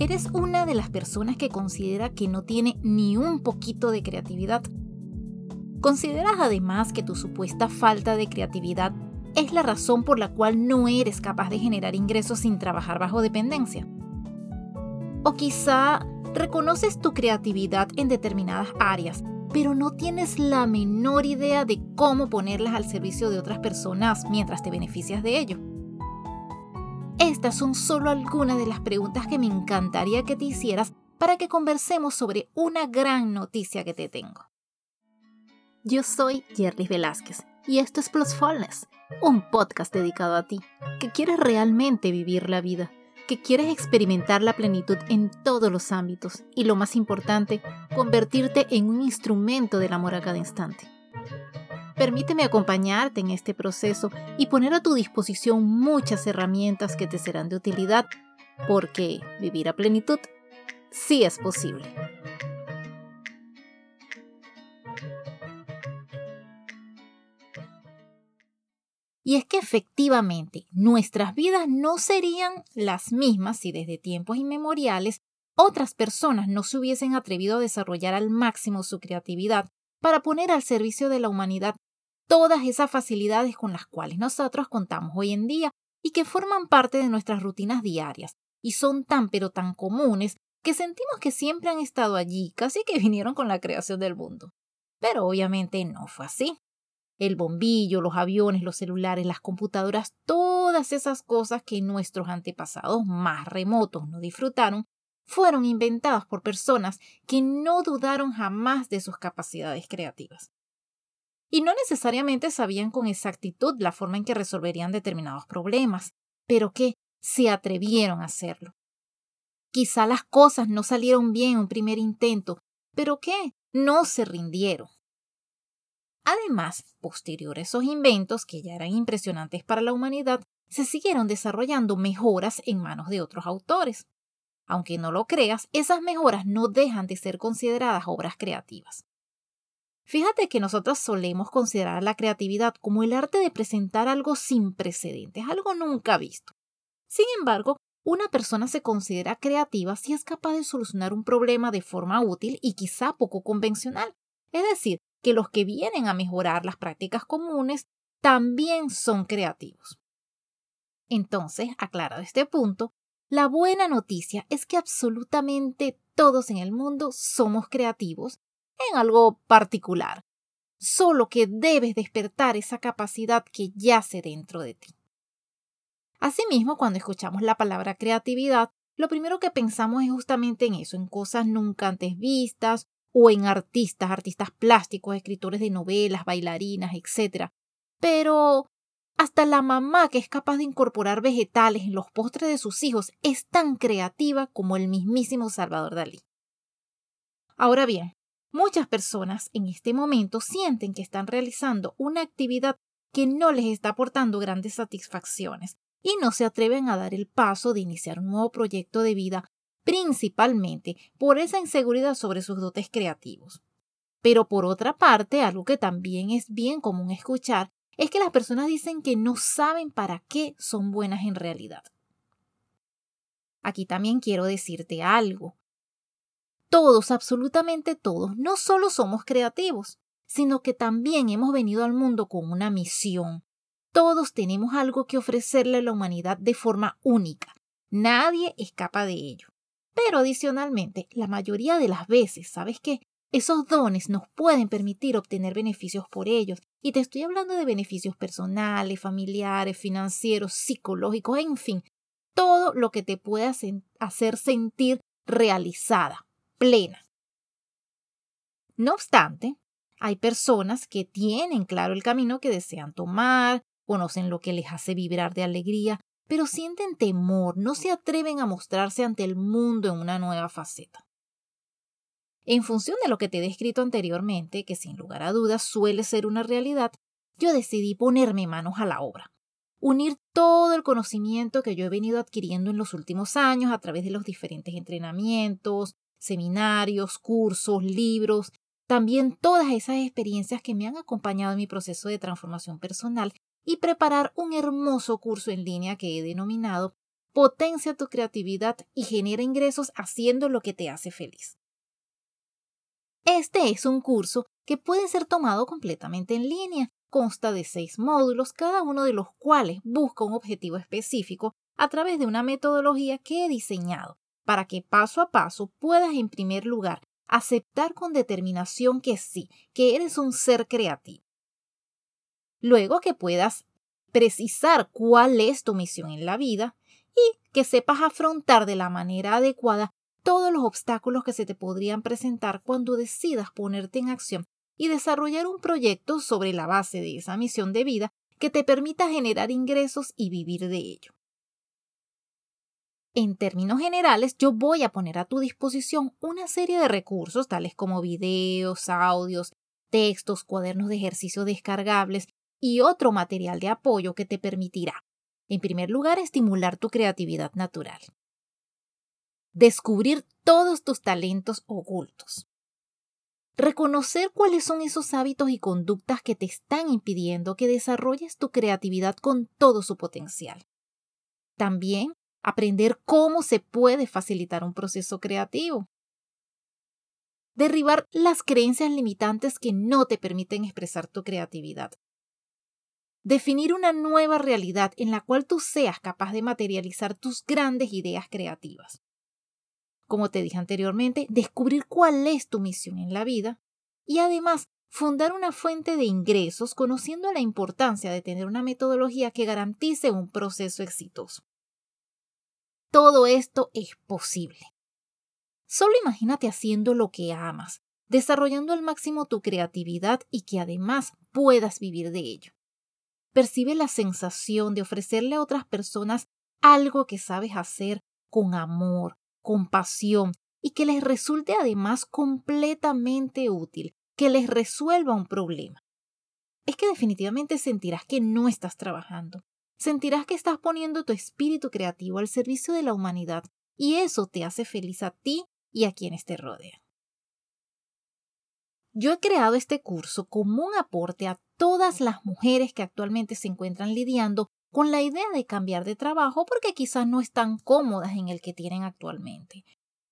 ¿Eres una de las personas que considera que no tiene ni un poquito de creatividad? ¿Consideras además que tu supuesta falta de creatividad es la razón por la cual no eres capaz de generar ingresos sin trabajar bajo dependencia? O quizá reconoces tu creatividad en determinadas áreas, pero no tienes la menor idea de cómo ponerlas al servicio de otras personas mientras te beneficias de ello. Estas son solo algunas de las preguntas que me encantaría que te hicieras para que conversemos sobre una gran noticia que te tengo. Yo soy Jerry Velázquez y esto es Plusfulness, un podcast dedicado a ti, que quieres realmente vivir la vida, que quieres experimentar la plenitud en todos los ámbitos y lo más importante, convertirte en un instrumento del amor a cada instante. Permíteme acompañarte en este proceso y poner a tu disposición muchas herramientas que te serán de utilidad, porque vivir a plenitud sí es posible. Y es que efectivamente nuestras vidas no serían las mismas si desde tiempos inmemoriales otras personas no se hubiesen atrevido a desarrollar al máximo su creatividad para poner al servicio de la humanidad todas esas facilidades con las cuales nosotros contamos hoy en día y que forman parte de nuestras rutinas diarias y son tan pero tan comunes que sentimos que siempre han estado allí, casi que vinieron con la creación del mundo. Pero obviamente no fue así. El bombillo, los aviones, los celulares, las computadoras, todas esas cosas que nuestros antepasados más remotos no disfrutaron, fueron inventadas por personas que no dudaron jamás de sus capacidades creativas y no necesariamente sabían con exactitud la forma en que resolverían determinados problemas, pero que se atrevieron a hacerlo. Quizá las cosas no salieron bien en un primer intento, pero que no se rindieron. Además, posterior a esos inventos, que ya eran impresionantes para la humanidad, se siguieron desarrollando mejoras en manos de otros autores. Aunque no lo creas, esas mejoras no dejan de ser consideradas obras creativas. Fíjate que nosotros solemos considerar la creatividad como el arte de presentar algo sin precedentes, algo nunca visto. Sin embargo, una persona se considera creativa si es capaz de solucionar un problema de forma útil y quizá poco convencional. Es decir, que los que vienen a mejorar las prácticas comunes también son creativos. Entonces, aclarado este punto, la buena noticia es que absolutamente todos en el mundo somos creativos en algo particular, solo que debes despertar esa capacidad que yace dentro de ti. Asimismo, cuando escuchamos la palabra creatividad, lo primero que pensamos es justamente en eso, en cosas nunca antes vistas o en artistas, artistas plásticos, escritores de novelas, bailarinas, etc. Pero hasta la mamá que es capaz de incorporar vegetales en los postres de sus hijos es tan creativa como el mismísimo Salvador Dalí. Ahora bien, Muchas personas en este momento sienten que están realizando una actividad que no les está aportando grandes satisfacciones y no se atreven a dar el paso de iniciar un nuevo proyecto de vida, principalmente por esa inseguridad sobre sus dotes creativos. Pero por otra parte, algo que también es bien común escuchar es que las personas dicen que no saben para qué son buenas en realidad. Aquí también quiero decirte algo todos, absolutamente todos, no solo somos creativos, sino que también hemos venido al mundo con una misión. Todos tenemos algo que ofrecerle a la humanidad de forma única. Nadie escapa de ello. Pero adicionalmente, la mayoría de las veces, ¿sabes qué? Esos dones nos pueden permitir obtener beneficios por ellos. Y te estoy hablando de beneficios personales, familiares, financieros, psicológicos, en fin, todo lo que te pueda hacer sentir realizada, plena. No obstante, hay personas que tienen claro el camino que desean tomar, conocen lo que les hace vibrar de alegría, pero sienten temor, no se atreven a mostrarse ante el mundo en una nueva faceta. En función de lo que te he descrito anteriormente, que sin lugar a dudas suele ser una realidad, yo decidí ponerme manos a la obra, unir todo el conocimiento que yo he venido adquiriendo en los últimos años a través de los diferentes entrenamientos, seminarios, cursos, libros, también todas esas experiencias que me han acompañado en mi proceso de transformación personal y preparar un hermoso curso en línea que he denominado potencia tu creatividad y genera ingresos haciendo lo que te hace feliz. Este es un curso que puede ser tomado completamente en línea. Consta de seis módulos, cada uno de los cuales busca un objetivo específico a través de una metodología que he diseñado para que paso a paso puedas en primer lugar aceptar con determinación que sí, que eres un ser creativo. Luego que puedas precisar cuál es tu misión en la vida y que sepas afrontar de la manera adecuada todos los obstáculos que se te podrían presentar cuando decidas ponerte en acción y desarrollar un proyecto sobre la base de esa misión de vida que te permita generar ingresos y vivir de ello. En términos generales, yo voy a poner a tu disposición una serie de recursos tales como videos, audios, textos, cuadernos de ejercicio descargables y otro material de apoyo que te permitirá, en primer lugar, estimular tu creatividad natural. Descubrir todos tus talentos ocultos. Reconocer cuáles son esos hábitos y conductas que te están impidiendo que desarrolles tu creatividad con todo su potencial. También aprender cómo se puede facilitar un proceso creativo. Derribar las creencias limitantes que no te permiten expresar tu creatividad. Definir una nueva realidad en la cual tú seas capaz de materializar tus grandes ideas creativas. Como te dije anteriormente, descubrir cuál es tu misión en la vida y además fundar una fuente de ingresos conociendo la importancia de tener una metodología que garantice un proceso exitoso. Todo esto es posible. Solo imagínate haciendo lo que amas, desarrollando al máximo tu creatividad y que además puedas vivir de ello. Percibe la sensación de ofrecerle a otras personas algo que sabes hacer con amor, con pasión y que les resulte además completamente útil, que les resuelva un problema. Es que definitivamente sentirás que no estás trabajando, sentirás que estás poniendo tu espíritu creativo al servicio de la humanidad y eso te hace feliz a ti y a quienes te rodean. Yo he creado este curso como un aporte a todas las mujeres que actualmente se encuentran lidiando con la idea de cambiar de trabajo porque quizás no están cómodas en el que tienen actualmente.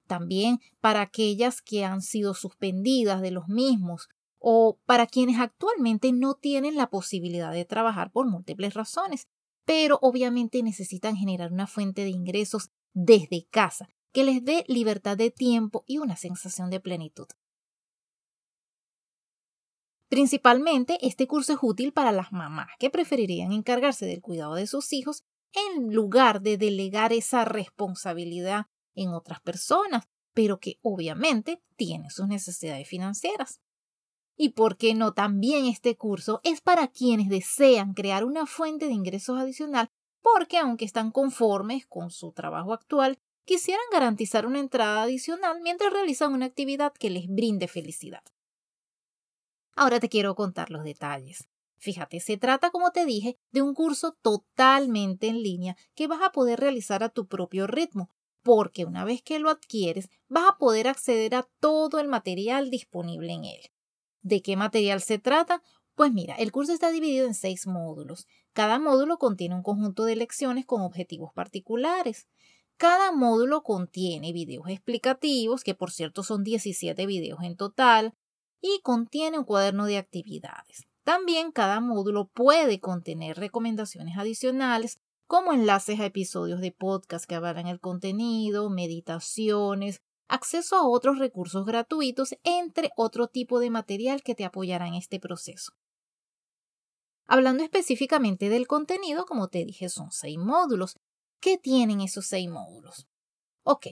También para aquellas que han sido suspendidas de los mismos o para quienes actualmente no tienen la posibilidad de trabajar por múltiples razones, pero obviamente necesitan generar una fuente de ingresos desde casa que les dé libertad de tiempo y una sensación de plenitud. Principalmente, este curso es útil para las mamás que preferirían encargarse del cuidado de sus hijos en lugar de delegar esa responsabilidad en otras personas, pero que obviamente tienen sus necesidades financieras. Y por qué no también este curso es para quienes desean crear una fuente de ingresos adicional porque aunque están conformes con su trabajo actual, quisieran garantizar una entrada adicional mientras realizan una actividad que les brinde felicidad. Ahora te quiero contar los detalles. Fíjate, se trata, como te dije, de un curso totalmente en línea que vas a poder realizar a tu propio ritmo, porque una vez que lo adquieres vas a poder acceder a todo el material disponible en él. ¿De qué material se trata? Pues mira, el curso está dividido en seis módulos. Cada módulo contiene un conjunto de lecciones con objetivos particulares. Cada módulo contiene videos explicativos, que por cierto son 17 videos en total, y contiene un cuaderno de actividades. También cada módulo puede contener recomendaciones adicionales, como enlaces a episodios de podcast que avalan el contenido, meditaciones, acceso a otros recursos gratuitos, entre otro tipo de material que te apoyará en este proceso. Hablando específicamente del contenido, como te dije, son seis módulos. ¿Qué tienen esos seis módulos? Ok,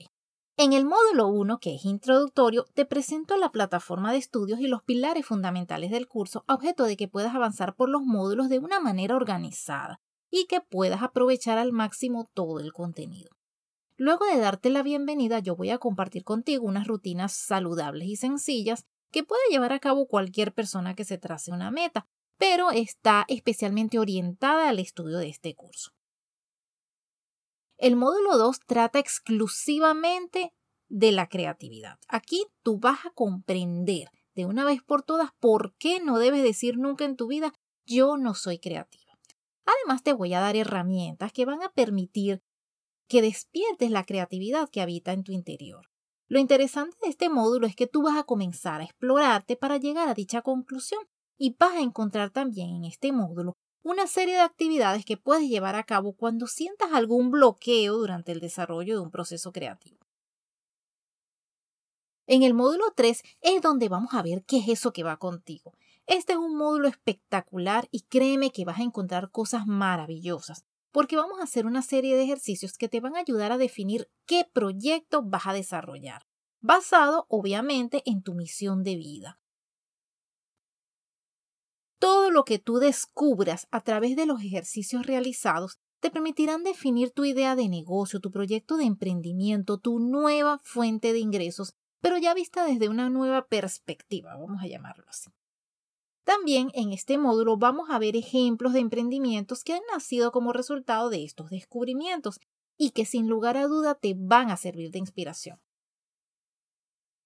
en el módulo 1, que es introductorio, te presento la plataforma de estudios y los pilares fundamentales del curso objeto de que puedas avanzar por los módulos de una manera organizada y que puedas aprovechar al máximo todo el contenido. Luego de darte la bienvenida, yo voy a compartir contigo unas rutinas saludables y sencillas que puede llevar a cabo cualquier persona que se trace una meta, pero está especialmente orientada al estudio de este curso. El módulo 2 trata exclusivamente de la creatividad. Aquí tú vas a comprender de una vez por todas por qué no debes decir nunca en tu vida yo no soy creativa. Además te voy a dar herramientas que van a permitir que despiertes la creatividad que habita en tu interior. Lo interesante de este módulo es que tú vas a comenzar a explorarte para llegar a dicha conclusión y vas a encontrar también en este módulo una serie de actividades que puedes llevar a cabo cuando sientas algún bloqueo durante el desarrollo de un proceso creativo. En el módulo 3 es donde vamos a ver qué es eso que va contigo. Este es un módulo espectacular y créeme que vas a encontrar cosas maravillosas, porque vamos a hacer una serie de ejercicios que te van a ayudar a definir qué proyecto vas a desarrollar, basado obviamente en tu misión de vida. Todo lo que tú descubras a través de los ejercicios realizados te permitirán definir tu idea de negocio, tu proyecto de emprendimiento, tu nueva fuente de ingresos, pero ya vista desde una nueva perspectiva, vamos a llamarlo así. También en este módulo vamos a ver ejemplos de emprendimientos que han nacido como resultado de estos descubrimientos y que sin lugar a duda te van a servir de inspiración.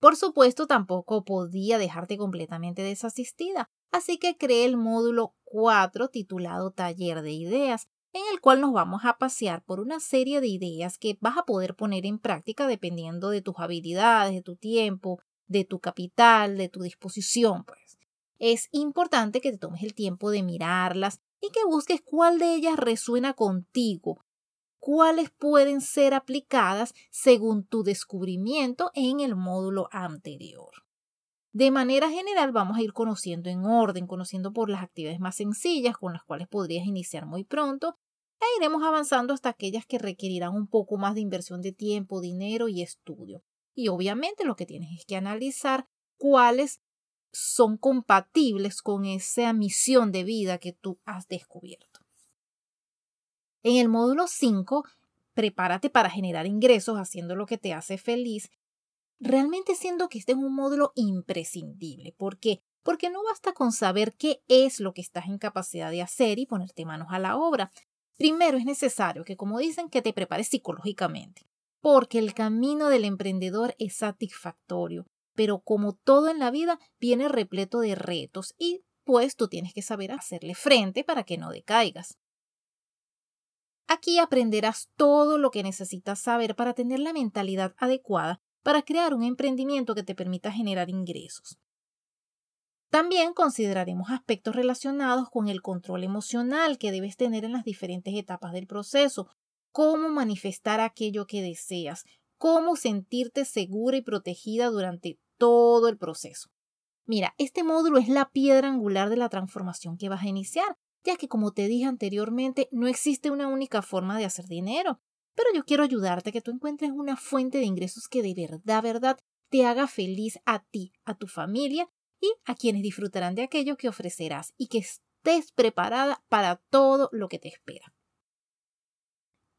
Por supuesto, tampoco podía dejarte completamente desasistida, así que creé el módulo 4 titulado Taller de Ideas, en el cual nos vamos a pasear por una serie de ideas que vas a poder poner en práctica dependiendo de tus habilidades, de tu tiempo, de tu capital, de tu disposición, pues. Es importante que te tomes el tiempo de mirarlas y que busques cuál de ellas resuena contigo, cuáles pueden ser aplicadas según tu descubrimiento en el módulo anterior. De manera general vamos a ir conociendo en orden, conociendo por las actividades más sencillas con las cuales podrías iniciar muy pronto e iremos avanzando hasta aquellas que requerirán un poco más de inversión de tiempo, dinero y estudio. Y obviamente lo que tienes es que analizar cuáles son compatibles con esa misión de vida que tú has descubierto. En el módulo 5, prepárate para generar ingresos haciendo lo que te hace feliz. Realmente siento que este es un módulo imprescindible. ¿Por qué? Porque no basta con saber qué es lo que estás en capacidad de hacer y ponerte manos a la obra. Primero es necesario que, como dicen, que te prepares psicológicamente, porque el camino del emprendedor es satisfactorio, pero como todo en la vida, viene repleto de retos y pues tú tienes que saber hacerle frente para que no decaigas. Aquí aprenderás todo lo que necesitas saber para tener la mentalidad adecuada para crear un emprendimiento que te permita generar ingresos. También consideraremos aspectos relacionados con el control emocional que debes tener en las diferentes etapas del proceso, cómo manifestar aquello que deseas, cómo sentirte segura y protegida durante todo el proceso. Mira, este módulo es la piedra angular de la transformación que vas a iniciar ya que como te dije anteriormente, no existe una única forma de hacer dinero. Pero yo quiero ayudarte a que tú encuentres una fuente de ingresos que de verdad, verdad, te haga feliz a ti, a tu familia y a quienes disfrutarán de aquello que ofrecerás y que estés preparada para todo lo que te espera.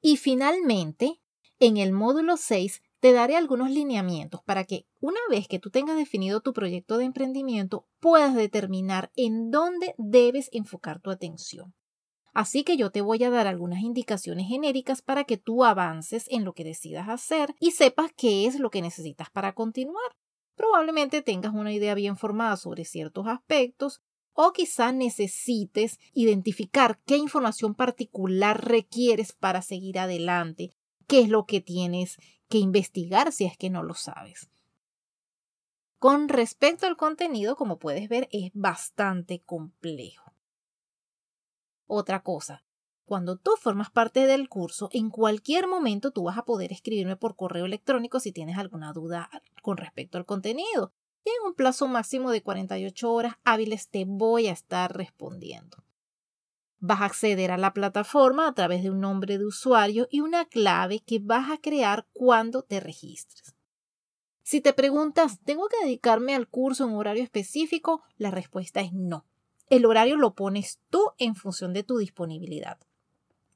Y finalmente, en el módulo 6 te daré algunos lineamientos para que una vez que tú tengas definido tu proyecto de emprendimiento puedas determinar en dónde debes enfocar tu atención. Así que yo te voy a dar algunas indicaciones genéricas para que tú avances en lo que decidas hacer y sepas qué es lo que necesitas para continuar. Probablemente tengas una idea bien formada sobre ciertos aspectos o quizá necesites identificar qué información particular requieres para seguir adelante, qué es lo que tienes que investigar si es que no lo sabes. Con respecto al contenido, como puedes ver, es bastante complejo. Otra cosa, cuando tú formas parte del curso, en cualquier momento tú vas a poder escribirme por correo electrónico si tienes alguna duda con respecto al contenido. Y en un plazo máximo de 48 horas hábiles te voy a estar respondiendo. Vas a acceder a la plataforma a través de un nombre de usuario y una clave que vas a crear cuando te registres. Si te preguntas, ¿tengo que dedicarme al curso en horario específico? La respuesta es no. El horario lo pones tú en función de tu disponibilidad.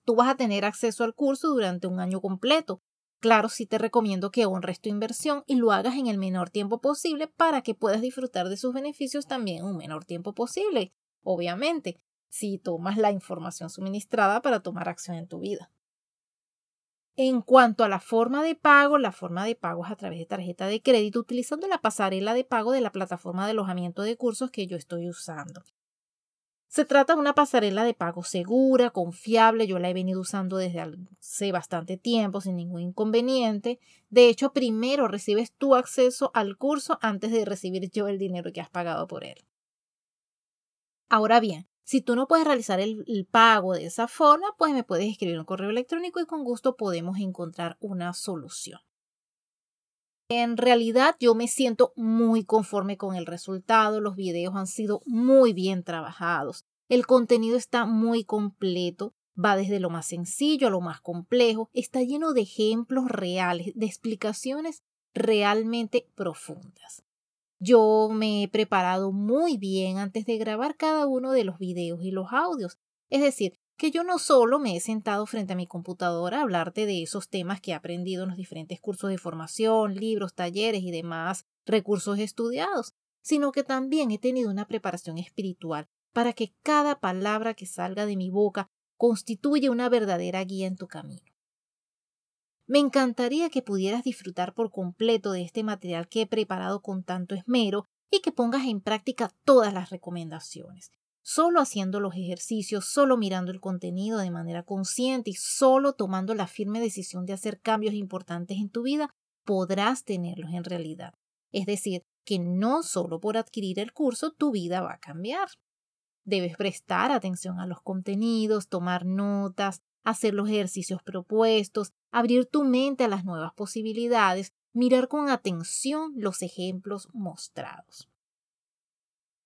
Tú vas a tener acceso al curso durante un año completo. Claro, sí te recomiendo que honres tu inversión y lo hagas en el menor tiempo posible para que puedas disfrutar de sus beneficios también en un menor tiempo posible. Obviamente, si tomas la información suministrada para tomar acción en tu vida. En cuanto a la forma de pago, la forma de pago es a través de tarjeta de crédito utilizando la pasarela de pago de la plataforma de alojamiento de cursos que yo estoy usando. Se trata de una pasarela de pago segura, confiable. Yo la he venido usando desde hace bastante tiempo sin ningún inconveniente. De hecho, primero recibes tu acceso al curso antes de recibir yo el dinero que has pagado por él. Ahora bien, si tú no puedes realizar el, pago de esa forma, pues me puedes escribir un correo electrónico y con gusto podemos encontrar una solución. En realidad yo me siento muy conforme con el resultado, los videos han sido muy bien trabajados, el contenido está muy completo, va desde lo más sencillo a lo más complejo, está lleno de ejemplos reales, de explicaciones realmente profundas. Yo me he preparado muy bien antes de grabar cada uno de los videos y los audios, es decir, que yo no solo me he sentado frente a mi computadora a hablarte de esos temas que he aprendido en los diferentes cursos de formación, libros, talleres y demás recursos estudiados, sino que también he tenido una preparación espiritual para que cada palabra que salga de mi boca constituya una verdadera guía en tu camino. Me encantaría que pudieras disfrutar por completo de este material que he preparado con tanto esmero y que pongas en práctica todas las recomendaciones solo haciendo los ejercicios, solo mirando el contenido de manera consciente y solo tomando la firme decisión de hacer cambios importantes en tu vida, podrás tenerlos en realidad. Es decir, que no solo por adquirir el curso tu vida va a cambiar. Debes prestar atención a los contenidos, tomar notas, hacer los ejercicios propuestos, abrir tu mente a las nuevas posibilidades, mirar con atención los ejemplos mostrados.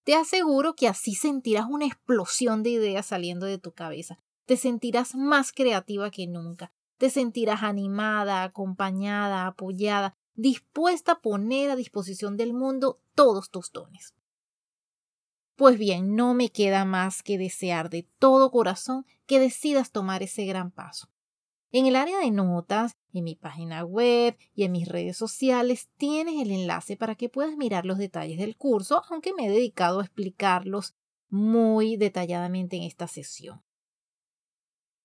Te aseguro que así sentirás una explosión de ideas saliendo de tu cabeza. Te sentirás más creativa que nunca. Te sentirás animada, acompañada, apoyada, dispuesta a poner a disposición del mundo todos tus dones. Pues bien, no me queda más que desear de todo corazón que decidas tomar ese gran paso. En el área de notas, en mi página web y en mis redes sociales tienes el enlace para que puedas mirar los detalles del curso, aunque me he dedicado a explicarlos muy detalladamente en esta sesión.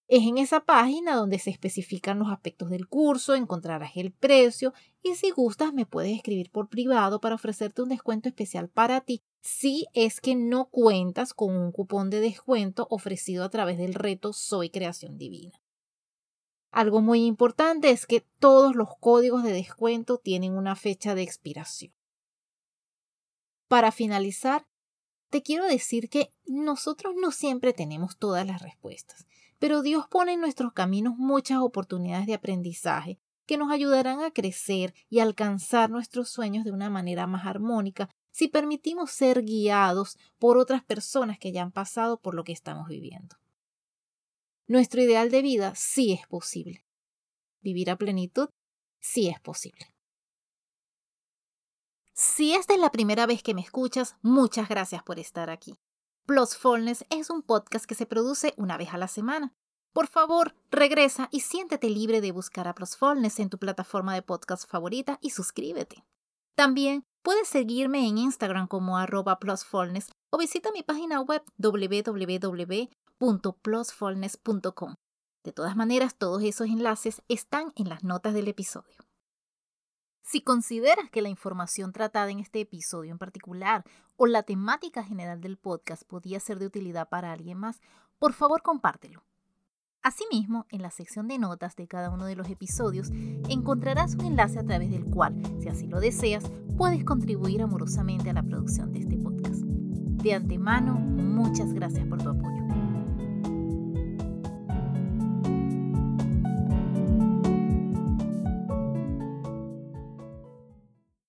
Es en esa página donde se especifican los aspectos del curso, encontrarás el precio y si gustas me puedes escribir por privado para ofrecerte un descuento especial para ti si es que no cuentas con un cupón de descuento ofrecido a través del reto Soy Creación Divina. Algo muy importante es que todos los códigos de descuento tienen una fecha de expiración. Para finalizar, te quiero decir que nosotros no siempre tenemos todas las respuestas, pero Dios pone en nuestros caminos muchas oportunidades de aprendizaje que nos ayudarán a crecer y alcanzar nuestros sueños de una manera más armónica si permitimos ser guiados por otras personas que ya han pasado por lo que estamos viviendo. Nuestro ideal de vida sí es posible. Vivir a plenitud sí es posible. Si esta es la primera vez que me escuchas, muchas gracias por estar aquí. Plusfulness es un podcast que se produce una vez a la semana. Por favor, regresa y siéntete libre de buscar a Plusfulness en tu plataforma de podcast favorita y suscríbete. También puedes seguirme en Instagram como arroba plusfulness o visita mi página web www www.plusfulness.com. De todas maneras, todos esos enlaces están en las notas del episodio. Si consideras que la información tratada en este episodio en particular o la temática general del podcast podía ser de utilidad para alguien más, por favor compártelo. Asimismo, en la sección de notas de cada uno de los episodios encontrarás un enlace a través del cual, si así lo deseas, puedes contribuir amorosamente a la producción de este podcast. De antemano, muchas gracias por tu apoyo.